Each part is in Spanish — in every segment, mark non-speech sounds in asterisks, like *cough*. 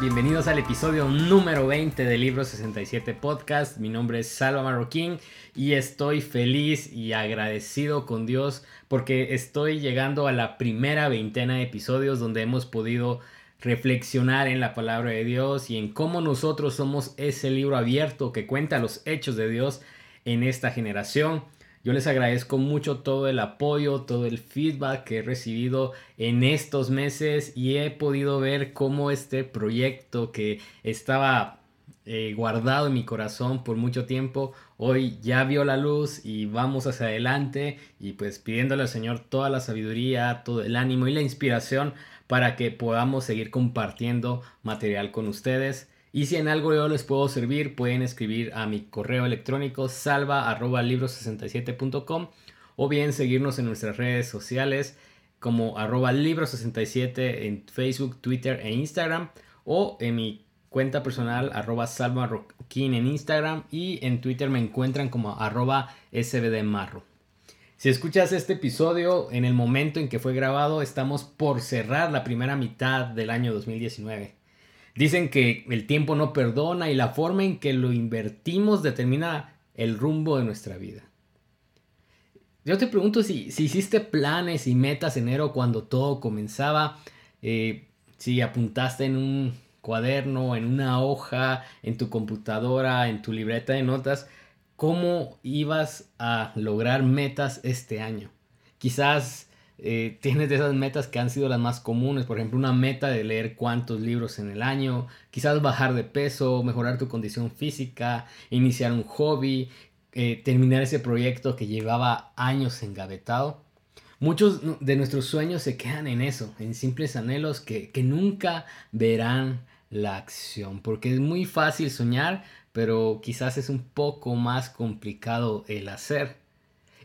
Bienvenidos al episodio número 20 de Libro 67 Podcast. Mi nombre es Salva Marroquín y estoy feliz y agradecido con Dios porque estoy llegando a la primera veintena de episodios donde hemos podido reflexionar en la palabra de Dios y en cómo nosotros somos ese libro abierto que cuenta los hechos de Dios en esta generación. Yo les agradezco mucho todo el apoyo, todo el feedback que he recibido en estos meses y he podido ver cómo este proyecto que estaba eh, guardado en mi corazón por mucho tiempo, hoy ya vio la luz y vamos hacia adelante y pues pidiéndole al Señor toda la sabiduría, todo el ánimo y la inspiración para que podamos seguir compartiendo material con ustedes. Y si en algo yo les puedo servir, pueden escribir a mi correo electrónico salva.libros67.com o bien seguirnos en nuestras redes sociales como arroba libros67 en Facebook, Twitter e Instagram o en mi cuenta personal arroba salvaroquín en Instagram y en Twitter me encuentran como arroba sbdmarro. Si escuchas este episodio en el momento en que fue grabado, estamos por cerrar la primera mitad del año 2019. Dicen que el tiempo no perdona y la forma en que lo invertimos determina el rumbo de nuestra vida. Yo te pregunto si, hiciste planes y metas en enero cuando todo comenzaba, eh, si apuntaste en un cuaderno, en una hoja, en tu computadora, en tu libreta de notas, cómo ibas a lograr metas este año. Quizás eh, tienes de esas metas que han sido las más comunes, por ejemplo, una meta de leer cuántos libros en el año, quizás bajar de peso, mejorar tu condición física, iniciar un hobby, eh, terminar ese proyecto que llevaba años engavetado. Muchos de nuestros sueños se quedan en eso, en simples anhelos que, que nunca verán la acción, porque es muy fácil soñar, pero quizás es un poco más complicado el hacer.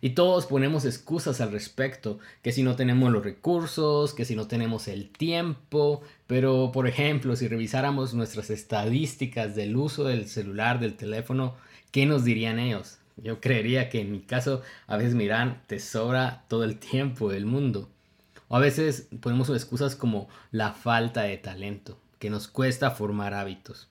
Y todos ponemos excusas al respecto, que si no tenemos los recursos, que si no tenemos el tiempo, pero por ejemplo, si revisáramos nuestras estadísticas del uso del celular, del teléfono, ¿qué nos dirían ellos? Yo creería que en mi caso a veces miran, te sobra todo el tiempo del mundo. O a veces ponemos excusas como la falta de talento, que nos cuesta formar hábitos.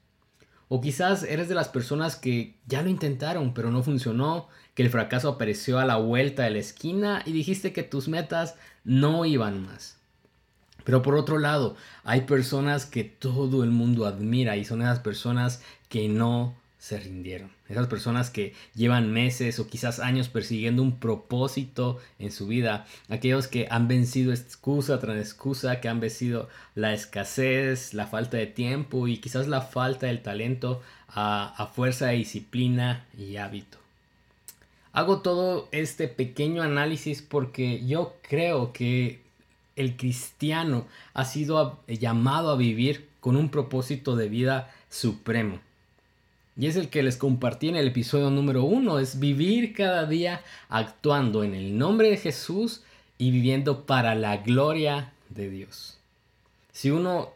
O quizás eres de las personas que ya lo intentaron, pero no funcionó, que el fracaso apareció a la vuelta de la esquina y dijiste que tus metas no iban más. Pero por otro lado, hay personas que todo el mundo admira y son esas personas que no se rindieron. Esas personas que llevan meses o quizás años persiguiendo un propósito en su vida. Aquellos que han vencido excusa tras excusa, que han vencido la escasez, la falta de tiempo y quizás la falta del talento a, a fuerza de disciplina y hábito. Hago todo este pequeño análisis porque yo creo que el cristiano ha sido llamado a vivir con un propósito de vida supremo. Y es el que les compartí en el episodio número uno, es vivir cada día actuando en el nombre de Jesús y viviendo para la gloria de Dios. Si uno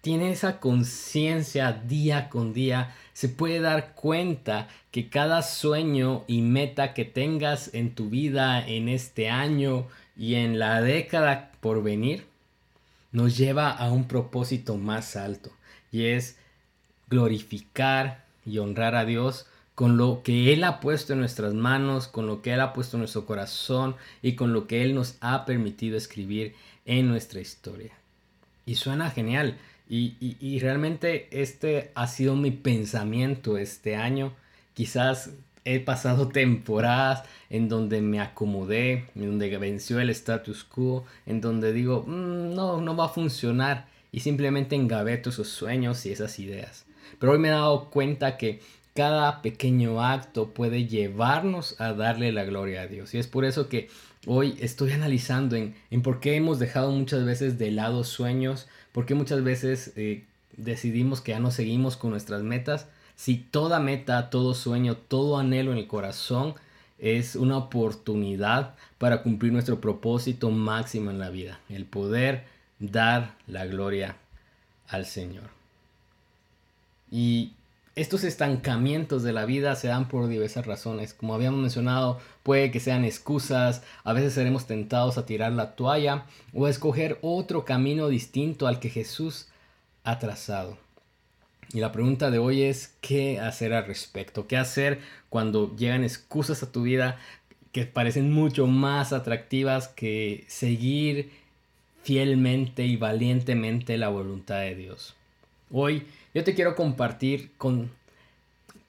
tiene esa conciencia día con día, se puede dar cuenta que cada sueño y meta que tengas en tu vida en este año y en la década por venir, nos lleva a un propósito más alto y es glorificar y honrar a Dios con lo que Él ha puesto en nuestras manos, con lo que Él ha puesto en nuestro corazón y con lo que Él nos ha permitido escribir en nuestra historia. Y suena genial. Y, realmente este ha sido mi pensamiento este año. Quizás he pasado *laughs* temporadas en donde me acomodé, en donde venció el status quo, en donde digo, mm, no, no va a funcionar. Y simplemente engaveto esos sueños y esas ideas. Pero hoy me he dado cuenta que cada pequeño acto puede llevarnos a darle la gloria a Dios. Y es por eso que hoy estoy analizando en, por qué hemos dejado muchas veces de lado sueños, por qué muchas veces eh, decidimos que ya no seguimos con nuestras metas. Si toda meta, todo sueño, todo anhelo en el corazón es una oportunidad para cumplir nuestro propósito máximo en la vida, el poder dar la gloria al Señor. Y estos estancamientos de la vida se dan por diversas razones. Como habíamos mencionado, puede que sean excusas, a veces seremos tentados a tirar la toalla o a escoger otro camino distinto al que Jesús atrasado. Y la pregunta de hoy es, ¿qué hacer al respecto? ¿Qué hacer cuando llegan excusas a tu vida que parecen mucho más atractivas que seguir fielmente y valientemente la voluntad de Dios? Hoy yo te quiero compartir con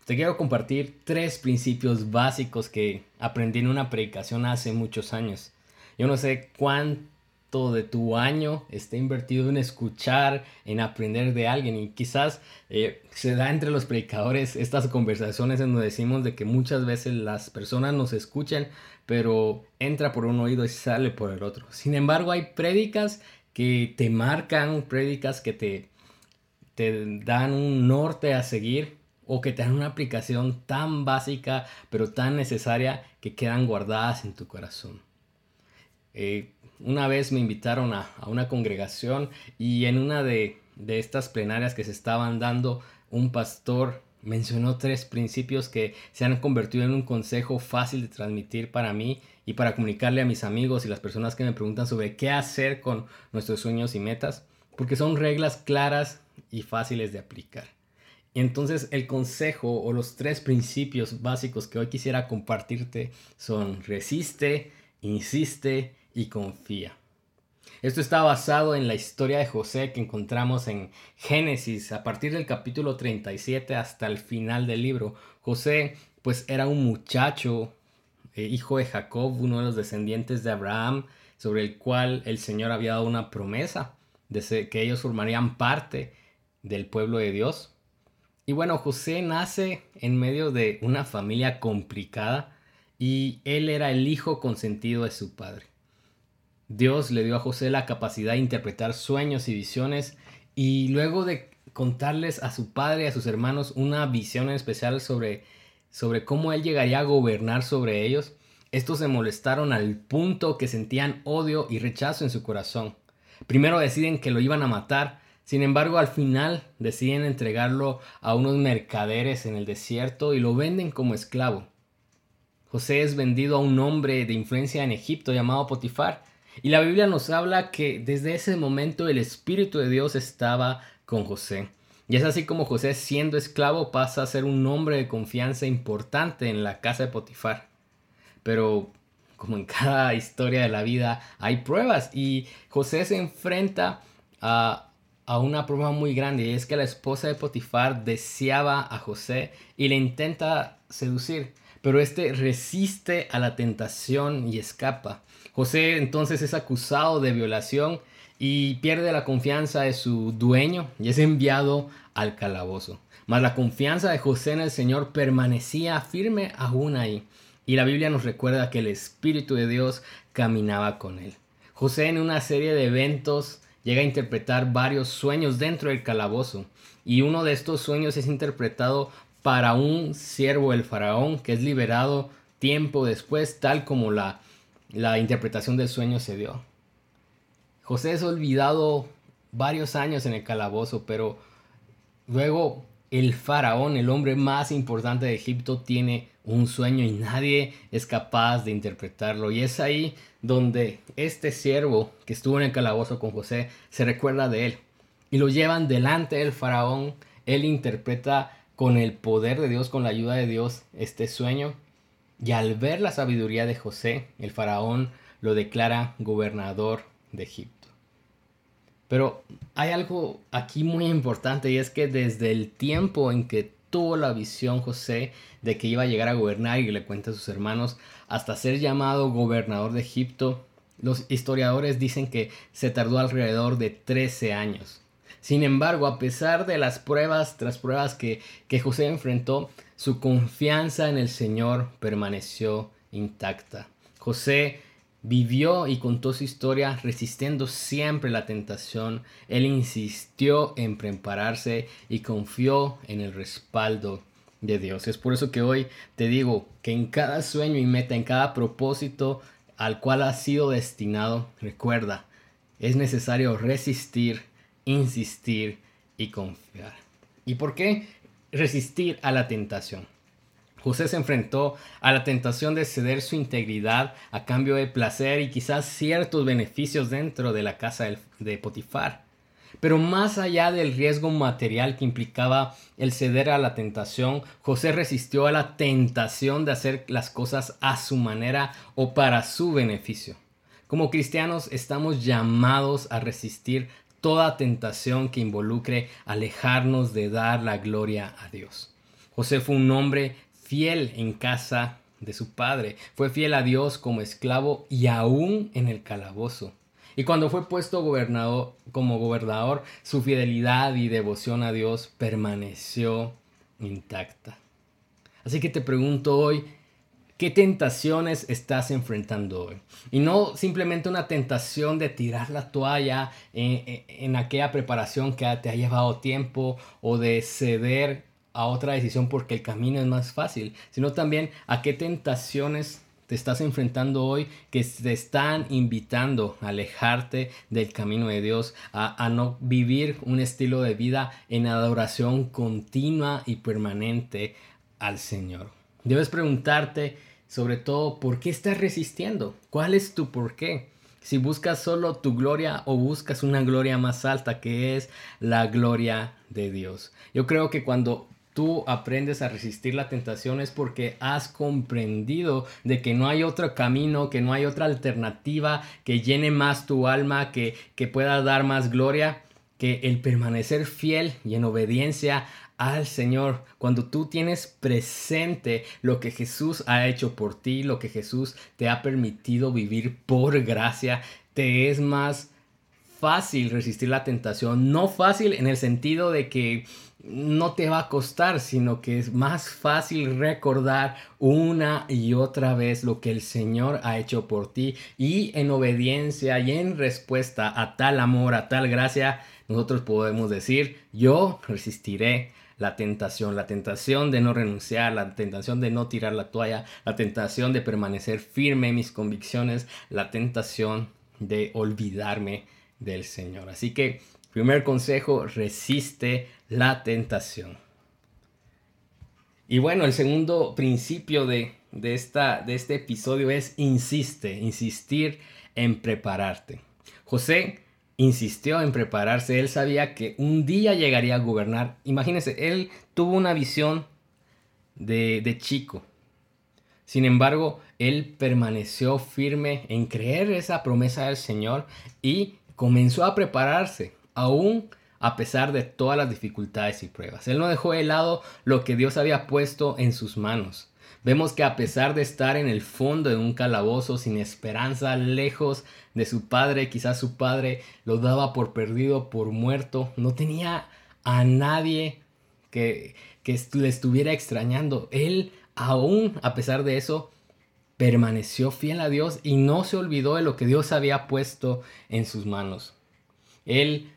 te quiero compartir tres principios básicos que aprendí en una predicación hace muchos años. Yo no sé cuánto de tu año está invertido en escuchar, en aprender de alguien y quizás eh, se da entre los predicadores estas conversaciones en donde decimos de que muchas veces las personas nos escuchan, pero entra por un oído y sale por el otro. Sin embargo, hay prédicas que te marcan, prédicas que te, te dan un norte a seguir o que te dan una aplicación tan básica pero tan necesaria que quedan guardadas en tu corazón. Eh, una vez me invitaron a, una congregación y en una de, estas plenarias que se estaban dando, un pastor mencionó tres principios que se han convertido en un consejo fácil de transmitir para mí y para comunicarle a mis amigos y las personas que me preguntan sobre qué hacer con nuestros sueños y metas, porque son reglas claras y fáciles de aplicar. Entonces el consejo o los tres principios básicos que hoy quisiera compartirte son resiste, insiste y confía. Esto está basado en la historia de José que encontramos en Génesis a partir del capítulo 37 hasta el final del libro. José pues era un muchacho, eh, hijo de Jacob, uno de los descendientes de Abraham, sobre el cual el Señor había dado una promesa de que ellos formarían parte del pueblo de Dios. Y bueno, José nace en medio de una familia complicada y él era el hijo consentido de su padre. Dios le dio a José la capacidad de interpretar sueños y visiones y luego de contarles a su padre y a sus hermanos una visión especial sobre, sobre cómo él llegaría a gobernar sobre ellos, estos se molestaron al punto que sentían odio y rechazo en su corazón. Primero deciden que lo iban a matar, sin embargo al final deciden entregarlo a unos mercaderes en el desierto y lo venden como esclavo. José es vendido a un hombre de influencia en Egipto llamado Potifar, y la Biblia nos habla que desde ese momento el Espíritu de Dios estaba con José. Y es así como José siendo esclavo pasa a ser un hombre de confianza importante en la casa de Potifar. Pero como en cada historia de la vida hay pruebas y José se enfrenta a, a una prueba muy grande y es que la esposa de Potifar deseaba a José y le intenta seducir, pero este resiste a la tentación y escapa. José entonces es acusado de violación y pierde la confianza de su dueño y es enviado al calabozo. Mas la confianza de José en el Señor permanecía firme aún ahí. Y la Biblia nos recuerda que el Espíritu de Dios caminaba con él. José en una serie de eventos llega a interpretar varios sueños dentro del calabozo. Y uno de estos sueños es interpretado para un siervo del faraón que es liberado tiempo después, tal como la la interpretación del sueño se dio. José es olvidado varios años en el calabozo, pero luego el faraón, el hombre más importante de Egipto, tiene un sueño y nadie es capaz de interpretarlo. Y es ahí donde este siervo que estuvo en el calabozo con José se recuerda de él. Y lo llevan delante del faraón. Él interpreta con el poder de Dios, con la ayuda de Dios, este sueño. Y al ver la sabiduría de José, el faraón lo declara gobernador de Egipto. Pero hay algo aquí muy importante y es que desde el tiempo en que tuvo la visión José de que iba a llegar a gobernar y le cuenta a sus hermanos hasta ser llamado gobernador de Egipto, los historiadores dicen que se tardó alrededor de 13 años. Sin embargo, a pesar de las pruebas tras pruebas que, que José enfrentó, su confianza en el Señor permaneció intacta. José vivió y contó su historia resistiendo siempre la tentación. Él insistió en prepararse y confió en el respaldo de Dios. Es por eso que hoy te digo que en cada sueño y meta, en cada propósito al cual has sido destinado, recuerda, es necesario resistir, insistir y confiar. ¿Y por qué? resistir a la tentación. José se enfrentó a la tentación de ceder su integridad a cambio de placer y quizás ciertos beneficios dentro de la casa de Potifar. Pero más allá del riesgo material que implicaba el ceder a la tentación, José resistió a la tentación de hacer las cosas a su manera o para su beneficio. Como cristianos estamos llamados a resistir toda tentación que involucre alejarnos de dar la gloria a Dios. José fue un hombre fiel en casa de su padre, fue fiel a Dios como esclavo y aún en el calabozo. Y cuando fue puesto gobernador, como gobernador, su fidelidad y devoción a Dios permaneció intacta. Así que te pregunto hoy, ¿qué tentaciones estás enfrentando hoy? Y no simplemente una tentación de tirar la toalla en, en aquella preparación que te ha llevado tiempo o de ceder a otra decisión porque el camino es más fácil, sino también a qué tentaciones te estás enfrentando hoy que te están invitando a alejarte del camino de Dios, a, no vivir un estilo de vida en adoración continua y permanente al Señor. Debes preguntarte sobre todo por qué estás resistiendo, cuál es tu por qué. Si buscas solo tu gloria o buscas una gloria más alta que es la gloria de Dios. Yo creo que cuando tú aprendes a resistir la tentación es porque has comprendido de que no hay otro camino, que no hay otra alternativa que llene más tu alma, que, que pueda dar más gloria, que el permanecer fiel y en obediencia al Señor, cuando tú tienes presente lo que Jesús ha hecho por ti, lo que Jesús te ha permitido vivir por gracia, te es más fácil resistir la tentación. No fácil en el sentido de que no te va a costar, sino que es más fácil recordar una y otra vez lo que el Señor ha hecho por ti y en obediencia y en respuesta a tal amor, a tal gracia, nosotros podemos decir, yo resistiré la tentación, la tentación de no renunciar, la tentación de no tirar la toalla, la tentación de permanecer firme en mis convicciones, la tentación de olvidarme del Señor. Así que, primer consejo, resiste la tentación. Y bueno, el segundo principio de, esta, de este episodio es insiste, insistir en prepararte. José insistió en prepararse, él sabía que un día llegaría a gobernar. Imagínense, él tuvo una visión de, de chico. Sin embargo, él permaneció firme en creer esa promesa del Señor y comenzó a prepararse, aún a pesar de todas las dificultades y pruebas. Él no dejó de lado lo que Dios había puesto en sus manos. Vemos que a pesar de estar en el fondo de un calabozo sin esperanza, lejos de su padre, quizás su padre lo daba por perdido, por muerto, no tenía a nadie que, que le estuviera extrañando. Él aún, a pesar de eso, permaneció fiel a Dios y no se olvidó de lo que Dios había puesto en sus manos. Él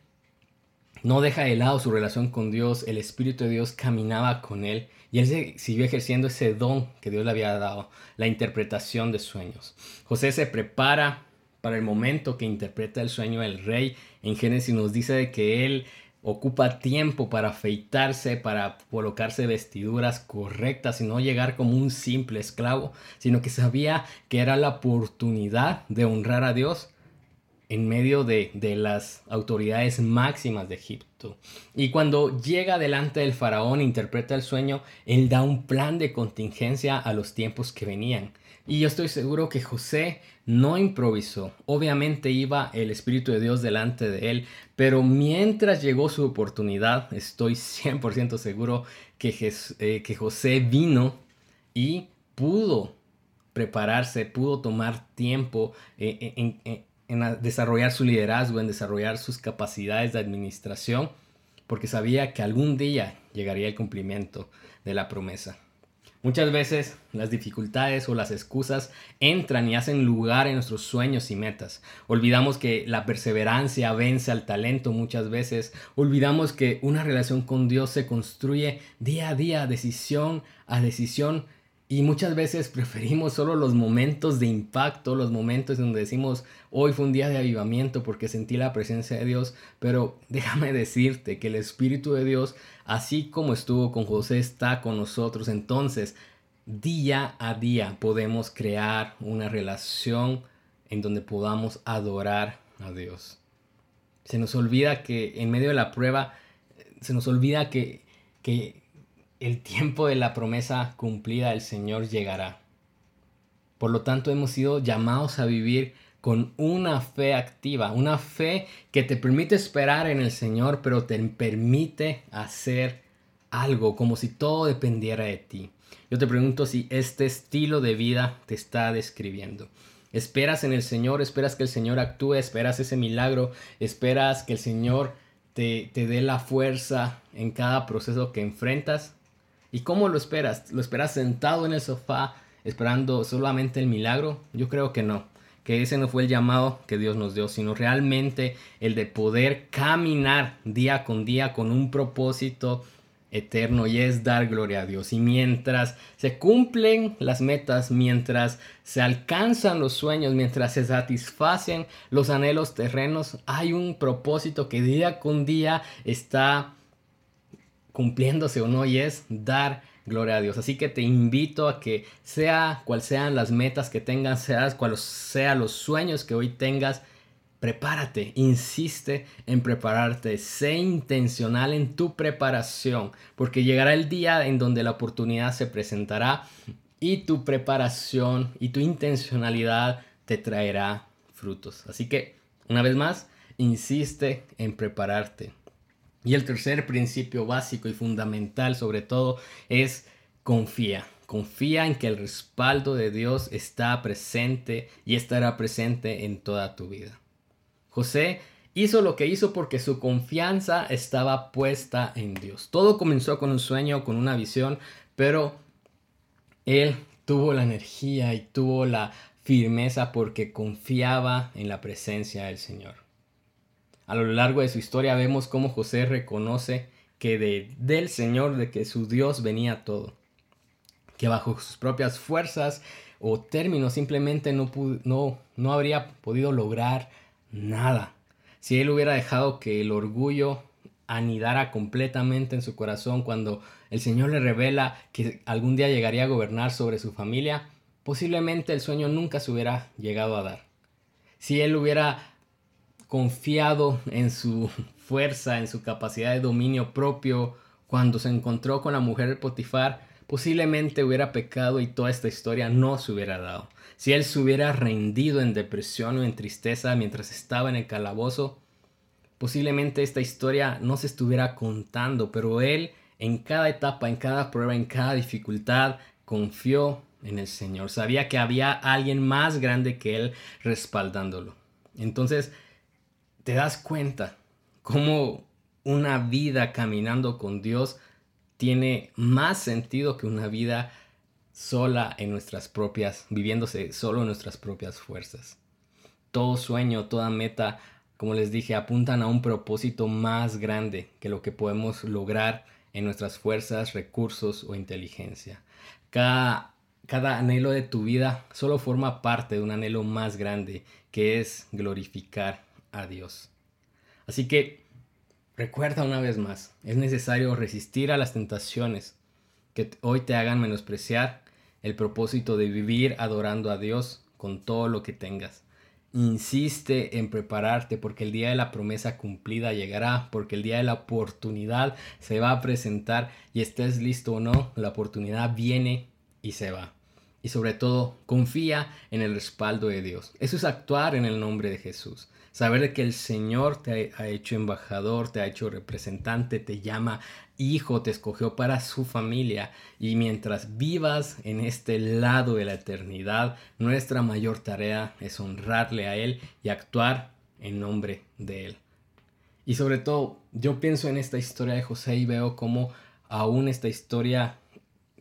no deja de lado su relación con Dios, el Espíritu de Dios caminaba con él y él siguió ejerciendo ese don que Dios le había dado, la interpretación de sueños. José se prepara para el momento que interpreta el sueño del rey. En Génesis nos dice de que él ocupa tiempo para afeitarse, para colocarse vestiduras correctas y no llegar como un simple esclavo, sino que sabía que era la oportunidad de honrar a Dios en medio de, de, las autoridades máximas de Egipto. Y cuando llega delante del faraón e interpreta el sueño, él da un plan de contingencia a los tiempos que venían. Y yo estoy seguro que José no improvisó. Obviamente iba el Espíritu de Dios delante de él, pero mientras llegó su oportunidad, estoy 100% seguro eh, que José vino y pudo prepararse, pudo tomar tiempo eh, en, en desarrollar su liderazgo, en desarrollar sus capacidades de administración, porque sabía que algún día llegaría el cumplimiento de la promesa. Muchas veces las dificultades o las excusas entran y hacen lugar en nuestros sueños y metas. Olvidamos que la perseverancia vence al talento muchas veces. Olvidamos que una relación con Dios se construye día a día, decisión a decisión, y muchas veces *laughs* preferimos solo los momentos de impacto, los momentos donde decimos, hoy fue un día de avivamiento porque sentí la presencia de Dios, pero *laughs* déjame decirte que el Espíritu de Dios, así como estuvo con José, está con nosotros. Entonces, día a día podemos crear una relación en donde podamos adorar a Dios. Se nos olvida que en medio de la prueba, se nos olvida que, que el tiempo de la promesa cumplida del Señor llegará. Por lo tanto, hemos sido llamados a vivir con una fe activa, una fe que te permite esperar en el Señor, pero te permite hacer algo como si todo dependiera de ti. Yo te pregunto si este estilo de vida te está describiendo. Esperas en el Señor, esperas que el Señor actúe, esperas ese milagro, esperas que el Señor te, te dé la fuerza en cada proceso que enfrentas. ¿Y cómo lo esperas? ¿Lo esperas sentado en el sofá esperando solamente el milagro? Yo creo que no, que ese no fue el llamado que Dios nos dio, sino realmente el de poder caminar día con día con un propósito eterno y es dar gloria a Dios. Y mientras se cumplen las metas, mientras se alcanzan los sueños, mientras se satisfacen los anhelos terrenos, hay un propósito que día con día está cumpliéndose o no y es dar gloria a Dios. Así que te invito a que sea cual sean las metas que tengas, seas cual sean los sueños que hoy tengas, Prepárate, insiste en prepararte, sé intencional en tu preparación, porque llegará el día en donde la oportunidad se presentará y tu preparación y tu intencionalidad te traerá frutos. Así que, una vez más, insiste en prepararte. Y el tercer principio básico y fundamental sobre todo es confía. Confía en que el respaldo de Dios está presente y estará presente en toda tu vida. José hizo lo que hizo porque su confianza estaba puesta en Dios. Todo comenzó con un sueño, con una visión, pero él tuvo la energía y tuvo la firmeza porque confiaba en la presencia del Señor. A lo largo de su historia vemos cómo José reconoce que de, del Señor, de que su Dios venía todo, que bajo sus propias fuerzas o términos simplemente no, no, no habría podido lograr nada. Si él hubiera dejado que el orgullo anidara completamente en su corazón cuando el Señor le revela que algún día llegaría a gobernar sobre su familia, posiblemente el sueño nunca se hubiera llegado a dar. Si él hubiera confiado en su fuerza, en su capacidad de dominio propio, cuando se encontró con la mujer de Potifar, posiblemente hubiera pecado y toda esta historia no se hubiera dado. Si él se hubiera rendido en depresión o en tristeza mientras estaba en el calabozo, posiblemente esta historia no se estuviera contando, pero él en cada etapa, en cada prueba, en cada dificultad, confió en el Señor. Sabía que había alguien más grande que él respaldándolo. Entonces, te das cuenta cómo una vida caminando con Dios tiene más sentido que una vida sola en nuestras propias, viviéndose solo en nuestras propias fuerzas. Todo sueño, toda meta, como les dije, apuntan a un propósito más grande que lo que podemos lograr en nuestras fuerzas, recursos o inteligencia. Cada, cada anhelo de tu vida solo forma parte de un anhelo más grande que es glorificar a Dios. Así que Recuerda una vez más, es necesario resistir a las tentaciones que hoy te hagan menospreciar el propósito de vivir adorando a Dios con todo lo que tengas. Insiste en prepararte porque el día de la promesa cumplida llegará, porque el día de la oportunidad se va a presentar y estés listo o no, la oportunidad viene y se va. Y sobre todo, confía en el respaldo de Dios. Eso es actuar en el nombre de Jesús. Saber que el Señor te ha hecho embajador, te ha hecho representante, te llama hijo, te escogió para su familia. Y mientras vivas en este lado de la eternidad, nuestra mayor tarea es honrarle a Él y actuar en nombre de Él. Y sobre todo, yo pienso en esta historia de José y veo cómo aún esta historia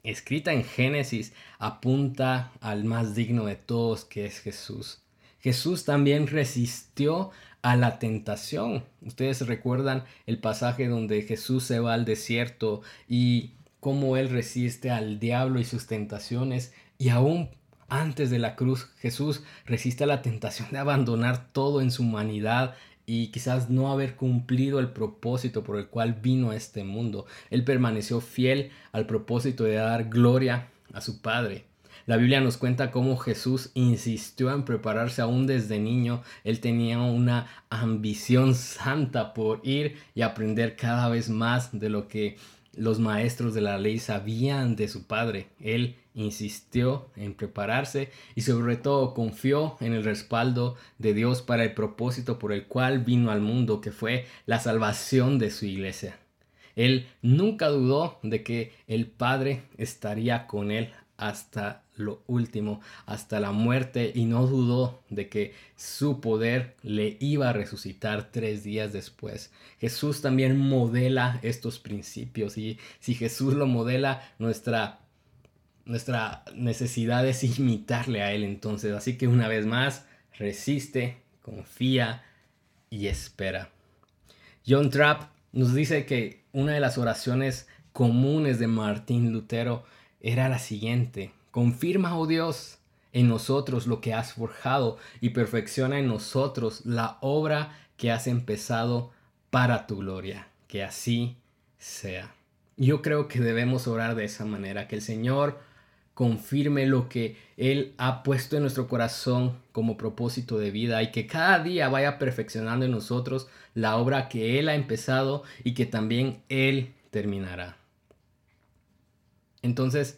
escrita en Génesis apunta al más digno de todos, que es Jesús. Jesús también resistió a la tentación. Ustedes recuerdan el pasaje donde Jesús se va al desierto y cómo él resiste al diablo y sus tentaciones y aún antes de la cruz Jesús resiste a la tentación de abandonar todo en su humanidad y quizás no haber cumplido el propósito por el cual vino a este mundo. Él permaneció fiel al propósito de dar gloria a su Padre. La Biblia nos cuenta cómo Jesús insistió en prepararse aún desde niño. Él tenía una ambición santa por ir y aprender cada vez más de lo que los maestros de la ley sabían de su padre. Él insistió en prepararse y sobre todo confió en el respaldo de Dios para el propósito por el cual vino al mundo, que fue la salvación de su iglesia. Él nunca dudó de que el Padre estaría con él hasta lo último, hasta la muerte, y no dudó de que su poder le iba a resucitar tres días después. Jesús también modela estos principios, y si Jesús lo modela, nuestra, nuestra necesidad es imitarle a Él entonces. Así que una vez más, resiste, confía y espera. John Trapp nos dice que una de las oraciones comunes de Martín Lutero era la siguiente. Confirma, oh Dios, en nosotros lo que has forjado y perfecciona en nosotros la obra que has empezado para tu gloria. Que así sea. Yo creo que debemos orar de esa manera, que el Señor confirme lo que Él ha puesto en nuestro corazón como propósito de vida y que cada día vaya perfeccionando en nosotros la obra que Él ha empezado y que también Él terminará. Entonces,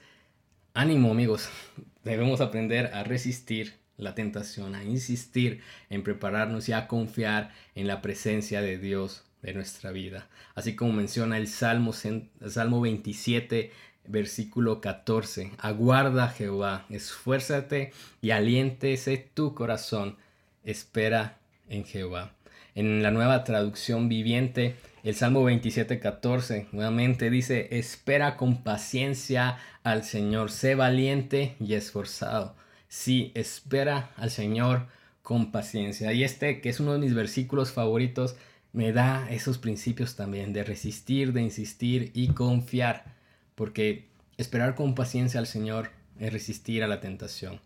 ánimo amigos, *laughs* debemos aprender a resistir la tentación, a insistir en prepararnos y a confiar en la presencia de Dios de nuestra vida. Así como menciona el Salmo, el Salmo 27, versículo 14. Aguarda Jehová, esfuérzate y aliéntese tu corazón. Espera en Jehová. En la nueva traducción viviente el Salmo 27, 14 nuevamente dice, espera con paciencia al Señor, sé valiente y esforzado. Sí, espera al Señor con paciencia. Y este, que es uno de mis versículos favoritos, me da esos principios también de resistir, de insistir y confiar. Porque esperar con paciencia al Señor es resistir a la tentación.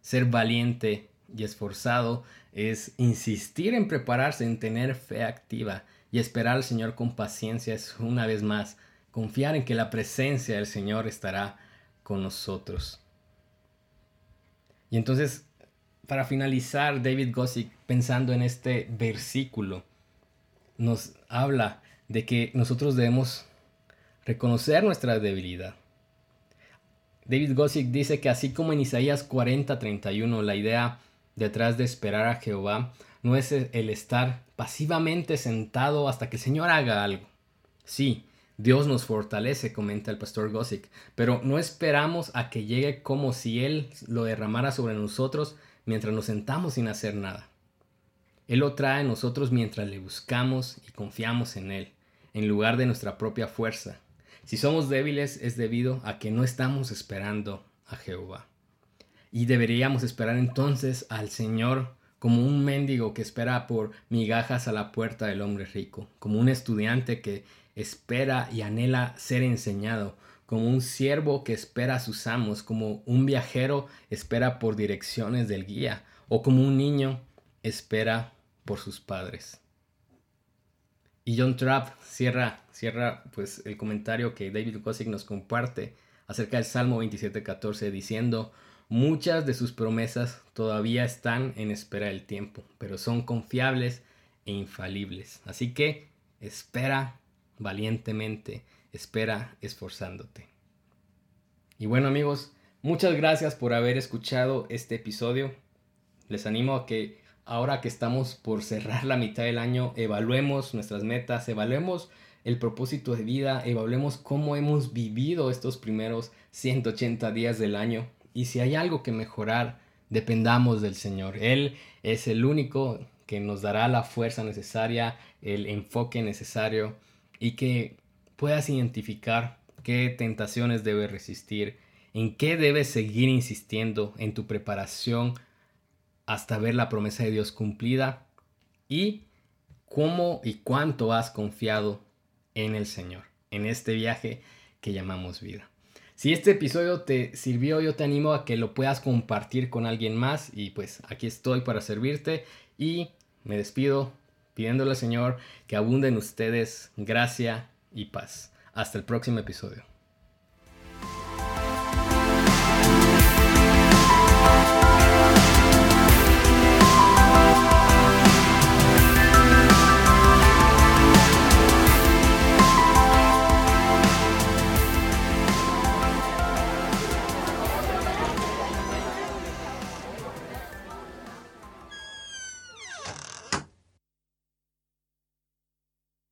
Ser valiente y esforzado es insistir en prepararse, en tener fe activa y esperar al Señor con paciencia es una vez más confiar en que la presencia del Señor estará con nosotros. Y entonces, para finalizar, David Gossick, pensando en este versículo, nos habla de que nosotros debemos reconocer nuestra debilidad. David Gossick dice que así como en Isaías 40:31 la idea detrás de esperar a Jehová no es el estar pasivamente sentado hasta que el Señor haga algo. Sí, Dios nos fortalece, comenta el pastor Gossick, pero no esperamos a que llegue como si Él lo derramara sobre nosotros mientras nos sentamos sin hacer nada. Él lo trae a nosotros mientras le buscamos y confiamos en Él, en lugar de nuestra propia fuerza. Si somos débiles es debido a que no estamos esperando a Jehová. Y deberíamos esperar entonces al Señor como un mendigo que espera por migajas a la puerta del hombre rico, como un estudiante que espera y anhela ser enseñado, como un siervo que espera a sus amos, como un viajero espera por direcciones del guía, o como un niño espera por sus padres. Y John Trapp cierra, cierra pues el comentario que David Gossick nos comparte acerca del Salmo 27:14 diciendo, Muchas de sus promesas todavía están en espera del tiempo, pero son confiables e infalibles. Así que espera valientemente, espera esforzándote. Y bueno amigos, muchas gracias por haber escuchado este episodio. Les animo a que ahora que estamos por cerrar la mitad del año, evaluemos nuestras metas, evaluemos el propósito de vida, evaluemos cómo hemos vivido estos primeros 180 días del año y si hay algo que mejorar, dependamos del Señor. Él es el único que nos dará la fuerza necesaria, el enfoque necesario y que puedas identificar qué tentaciones debes resistir, en qué debes seguir insistiendo en tu preparación hasta ver la promesa de Dios cumplida y cómo y cuánto has confiado en el Señor, en este viaje que llamamos vida. Si este episodio te sirvió, yo te animo a que lo puedas compartir con alguien más y pues aquí estoy para servirte y me despido pidiéndole al Señor que abunde en ustedes gracia y paz. Hasta el próximo episodio.